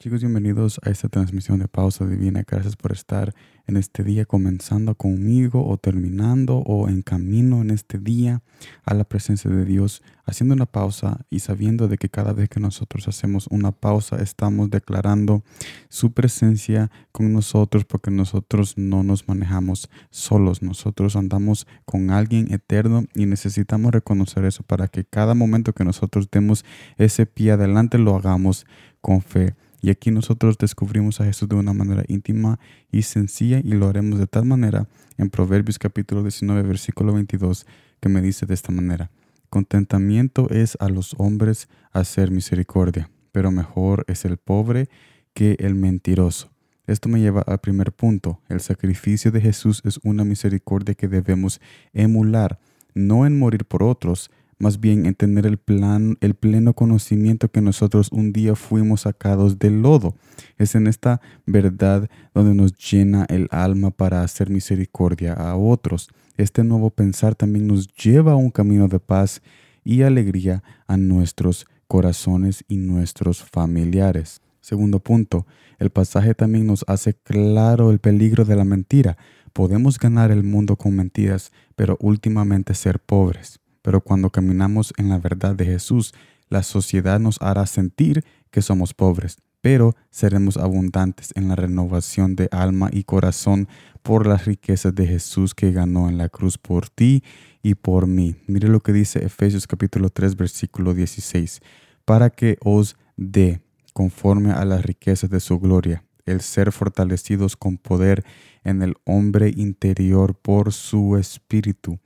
Chicos, bienvenidos a esta transmisión de Pausa Divina. Gracias por estar en este día comenzando conmigo o terminando o en camino en este día a la presencia de Dios, haciendo una pausa y sabiendo de que cada vez que nosotros hacemos una pausa estamos declarando su presencia con nosotros porque nosotros no nos manejamos solos, nosotros andamos con alguien eterno y necesitamos reconocer eso para que cada momento que nosotros demos ese pie adelante lo hagamos con fe. Y aquí nosotros descubrimos a Jesús de una manera íntima y sencilla y lo haremos de tal manera en Proverbios capítulo 19 versículo 22 que me dice de esta manera. Contentamiento es a los hombres hacer misericordia, pero mejor es el pobre que el mentiroso. Esto me lleva al primer punto. El sacrificio de Jesús es una misericordia que debemos emular, no en morir por otros, más bien en tener el, plan, el pleno conocimiento que nosotros un día fuimos sacados del lodo. Es en esta verdad donde nos llena el alma para hacer misericordia a otros. Este nuevo pensar también nos lleva a un camino de paz y alegría a nuestros corazones y nuestros familiares. Segundo punto, el pasaje también nos hace claro el peligro de la mentira. Podemos ganar el mundo con mentiras, pero últimamente ser pobres. Pero cuando caminamos en la verdad de Jesús, la sociedad nos hará sentir que somos pobres, pero seremos abundantes en la renovación de alma y corazón por las riquezas de Jesús que ganó en la cruz por ti y por mí. Mire lo que dice Efesios capítulo 3 versículo 16, para que os dé conforme a las riquezas de su gloria el ser fortalecidos con poder en el hombre interior por su espíritu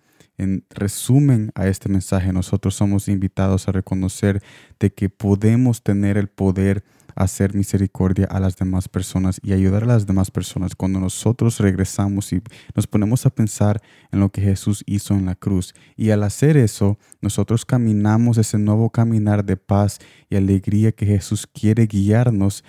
en resumen a este mensaje, nosotros somos invitados a reconocer de que podemos tener el poder hacer misericordia a las demás personas y ayudar a las demás personas cuando nosotros regresamos y nos ponemos a pensar en lo que Jesús hizo en la cruz. Y al hacer eso, nosotros caminamos ese nuevo caminar de paz y alegría que Jesús quiere guiarnos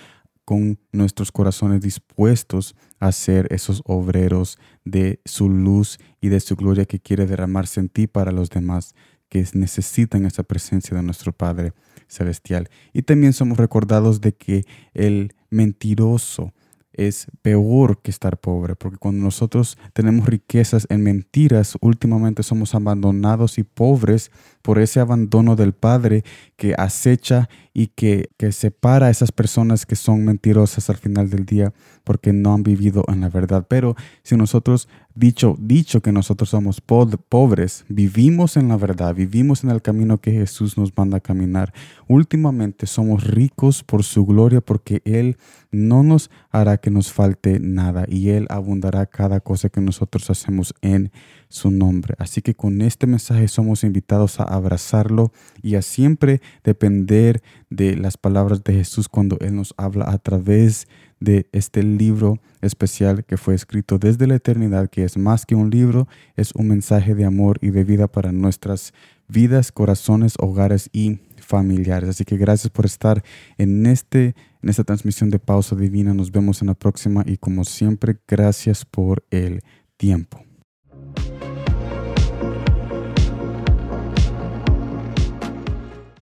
con nuestros corazones dispuestos a ser esos obreros de su luz y de su gloria que quiere derramarse en ti para los demás que necesitan esa presencia de nuestro Padre Celestial. Y también somos recordados de que el mentiroso, es peor que estar pobre, porque cuando nosotros tenemos riquezas en mentiras, últimamente somos abandonados y pobres por ese abandono del Padre que acecha y que, que separa a esas personas que son mentirosas al final del día porque no han vivido en la verdad. Pero si nosotros, dicho, dicho que nosotros somos pobres, vivimos en la verdad, vivimos en el camino que Jesús nos manda a caminar, últimamente somos ricos por su gloria porque Él no nos hará que nos falte nada y Él abundará cada cosa que nosotros hacemos en su nombre. Así que con este mensaje somos invitados a abrazarlo y a siempre depender de las palabras de Jesús cuando Él nos habla a través de este libro especial que fue escrito desde la eternidad, que es más que un libro, es un mensaje de amor y de vida para nuestras vidas, corazones, hogares y familiares. Así que gracias por estar en, este, en esta transmisión de Pausa Divina. Nos vemos en la próxima y como siempre, gracias por el tiempo.